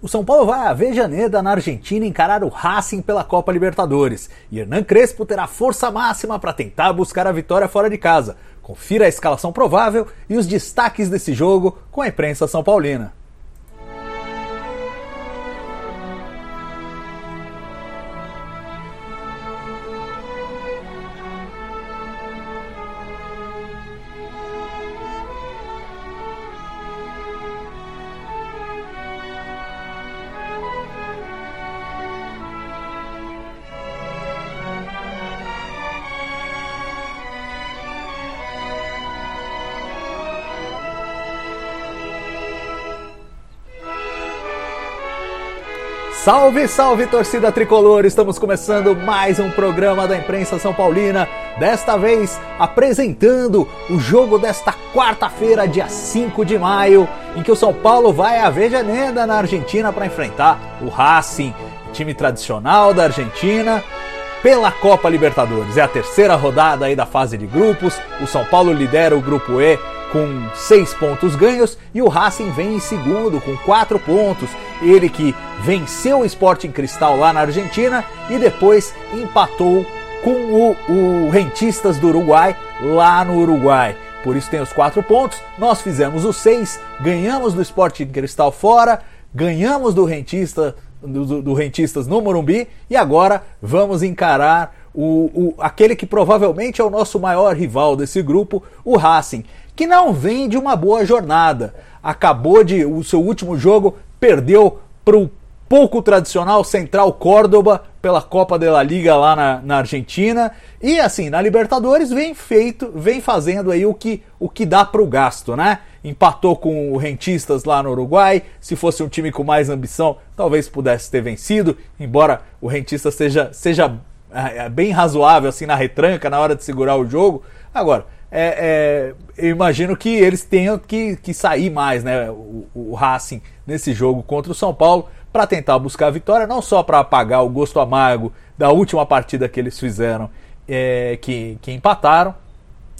O São Paulo vai a Avejaneda, na Argentina, encarar o Racing pela Copa Libertadores. E Hernan Crespo terá força máxima para tentar buscar a vitória fora de casa. Confira a escalação provável e os destaques desse jogo com a imprensa São Paulina. Salve, salve torcida tricolor! Estamos começando mais um programa da imprensa São Paulina. Desta vez apresentando o jogo desta quarta-feira, dia 5 de maio, em que o São Paulo vai a Vejaneda na Argentina para enfrentar o Racing, time tradicional da Argentina, pela Copa Libertadores. É a terceira rodada aí da fase de grupos. O São Paulo lidera o grupo E com seis pontos ganhos e o Racing vem em segundo com quatro pontos. Ele que venceu o Sporting Cristal lá na Argentina e depois empatou com o, o Rentistas do Uruguai lá no Uruguai. Por isso tem os quatro pontos. Nós fizemos os seis, ganhamos do Sporting Cristal fora, ganhamos do Rentista do, do Rentistas no Morumbi e agora vamos encarar o, o, aquele que provavelmente é o nosso maior rival desse grupo, o Racing, que não vem de uma boa jornada. Acabou de. O seu último jogo perdeu para o pouco tradicional Central Córdoba pela Copa de la Liga lá na, na, Argentina. E assim, na Libertadores vem feito, vem fazendo aí o que, o que dá para o gasto, né? Empatou com o Rentistas lá no Uruguai. Se fosse um time com mais ambição, talvez pudesse ter vencido, embora o Rentistas seja, seja bem razoável assim na retranca, na hora de segurar o jogo. Agora, é, é, eu imagino que eles tenham que, que sair mais, né? O, o Racing nesse jogo contra o São Paulo para tentar buscar a vitória, não só para apagar o gosto amargo da última partida que eles fizeram, é, que, que empataram,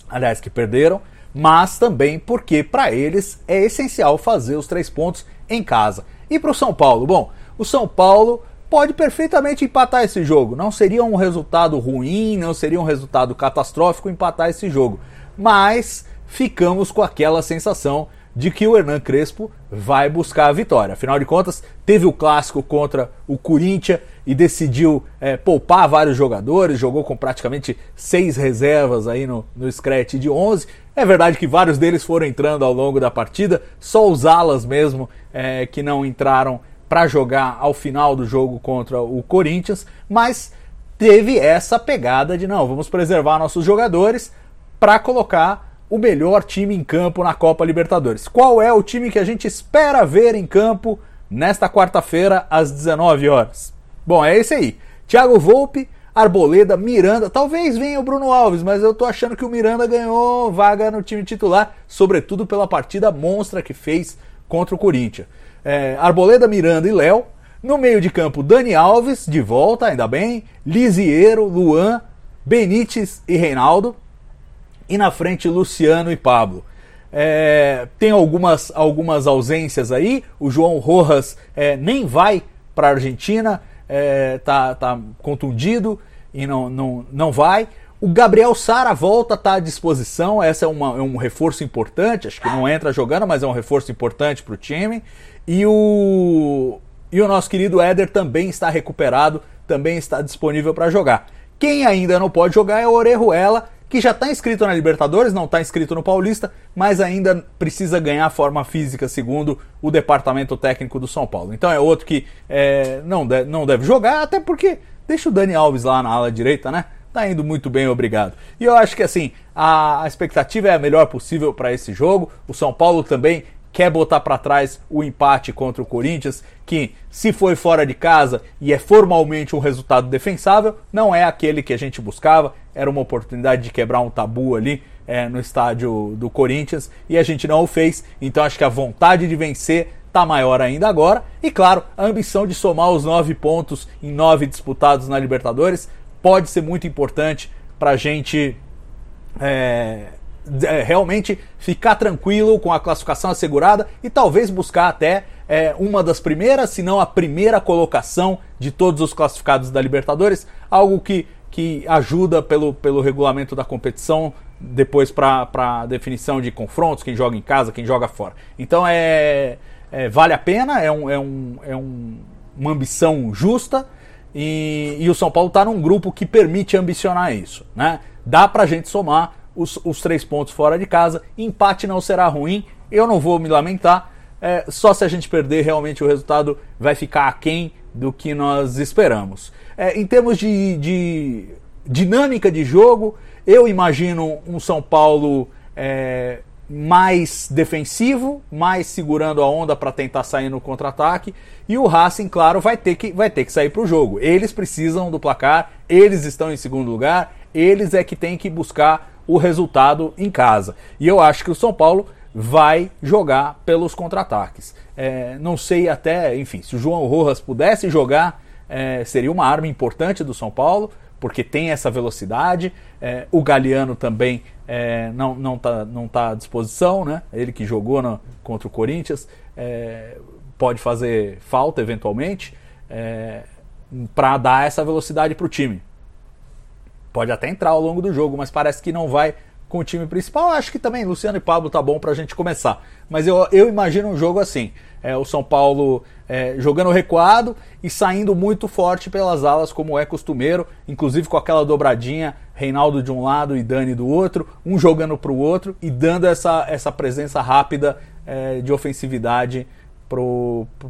aliás, que perderam, mas também porque para eles é essencial fazer os três pontos em casa. E para o São Paulo? Bom, o São Paulo pode perfeitamente empatar esse jogo. Não seria um resultado ruim, não seria um resultado catastrófico empatar esse jogo mas ficamos com aquela sensação de que o Hernan Crespo vai buscar a vitória. Afinal de contas, teve o clássico contra o Corinthians e decidiu é, poupar vários jogadores, jogou com praticamente seis reservas aí no, no Scratch de 11. É verdade que vários deles foram entrando ao longo da partida, só os alas mesmo é, que não entraram para jogar ao final do jogo contra o Corinthians, mas teve essa pegada de não, vamos preservar nossos jogadores, para colocar o melhor time em campo na Copa Libertadores. Qual é o time que a gente espera ver em campo nesta quarta-feira às 19 horas? Bom, é esse aí. Thiago Volpe, Arboleda, Miranda, talvez venha o Bruno Alves, mas eu tô achando que o Miranda ganhou vaga no time titular, sobretudo pela partida monstra que fez contra o Corinthians. É, Arboleda, Miranda e Léo. No meio de campo, Dani Alves, de volta, ainda bem. Lisiero, Luan, Benítez e Reinaldo e na frente Luciano e Pablo. É, tem algumas, algumas ausências aí. O João Rojas é, nem vai para a Argentina, é, tá, tá contundido e não, não, não vai. O Gabriel Sara volta, está à disposição. Essa é, uma, é um reforço importante. Acho que não entra jogando, mas é um reforço importante para o time. E o, e o nosso querido Éder também está recuperado, também está disponível para jogar. Quem ainda não pode jogar é o Orejuela, que já está inscrito na Libertadores, não está inscrito no Paulista, mas ainda precisa ganhar forma física, segundo o departamento técnico do São Paulo. Então é outro que é, não, não deve jogar, até porque deixa o Dani Alves lá na ala direita, né? Tá indo muito bem, obrigado. E eu acho que assim, a, expectativa é a melhor possível para esse jogo. O São Paulo também quer botar para trás o empate contra o Corinthians, que se foi fora de casa e é formalmente um resultado defensável, não é aquele que a gente buscava. Era uma oportunidade de quebrar um tabu ali é, no estádio do Corinthians e a gente não o fez. Então acho que a vontade de vencer está maior ainda agora. E claro, a ambição de somar os nove pontos em nove disputados na Libertadores pode ser muito importante para a gente é, é, realmente ficar tranquilo com a classificação assegurada e talvez buscar até é uma das primeiras, se não a primeira colocação de todos os classificados da Libertadores, algo que, que ajuda pelo, pelo regulamento da competição depois para a definição de confrontos, quem joga em casa, quem joga fora. Então é, é vale a pena, é, um, é, um, é um, uma ambição justa e, e o São Paulo está num grupo que permite ambicionar isso. Né? Dá para a gente somar os, os três pontos fora de casa, empate não será ruim, eu não vou me lamentar, é, só se a gente perder realmente o resultado vai ficar aquém do que nós esperamos. É, em termos de, de dinâmica de jogo, eu imagino um São Paulo é, mais defensivo, mais segurando a onda para tentar sair no contra-ataque. E o Racing, claro, vai ter que, vai ter que sair para o jogo. Eles precisam do placar, eles estão em segundo lugar, eles é que têm que buscar o resultado em casa. E eu acho que o São Paulo vai jogar pelos contra-ataques. É, não sei até, enfim, se o João Rojas pudesse jogar, é, seria uma arma importante do São Paulo porque tem essa velocidade. É, o Galeano também é, não está não tá, não tá à disposição, né? Ele que jogou no, contra o Corinthians é, pode fazer falta eventualmente é, para dar essa velocidade para o time. Pode até entrar ao longo do jogo, mas parece que não vai com o time principal. Acho que também Luciano e Pablo tá bom para a gente começar. Mas eu, eu imagino um jogo assim: é, o São Paulo é, jogando recuado e saindo muito forte pelas alas, como é costumeiro, inclusive com aquela dobradinha, Reinaldo de um lado e Dani do outro, um jogando para o outro e dando essa, essa presença rápida é, de ofensividade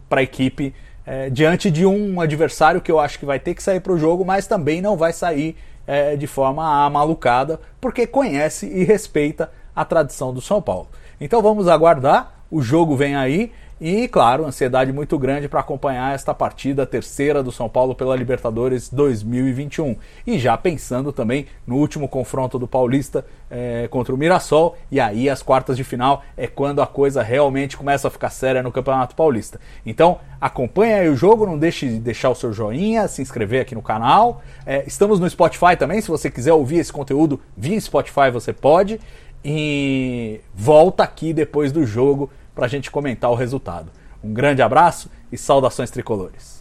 para a equipe. É, diante de um adversário que eu acho que vai ter que sair para o jogo, mas também não vai sair é, de forma amalucada, porque conhece e respeita a tradição do São Paulo. Então vamos aguardar, o jogo vem aí e, claro, ansiedade muito grande para acompanhar esta partida terceira do São Paulo pela Libertadores 2021. E já pensando também no último confronto do Paulista é, contra o Mirassol. E aí, as quartas de final é quando a coisa realmente começa a ficar séria no Campeonato Paulista. Então, acompanhe aí o jogo, não deixe de deixar o seu joinha, se inscrever aqui no canal. É, estamos no Spotify também, se você quiser ouvir esse conteúdo via Spotify, você pode. E volta aqui depois do jogo para a gente comentar o resultado. Um grande abraço e saudações tricolores.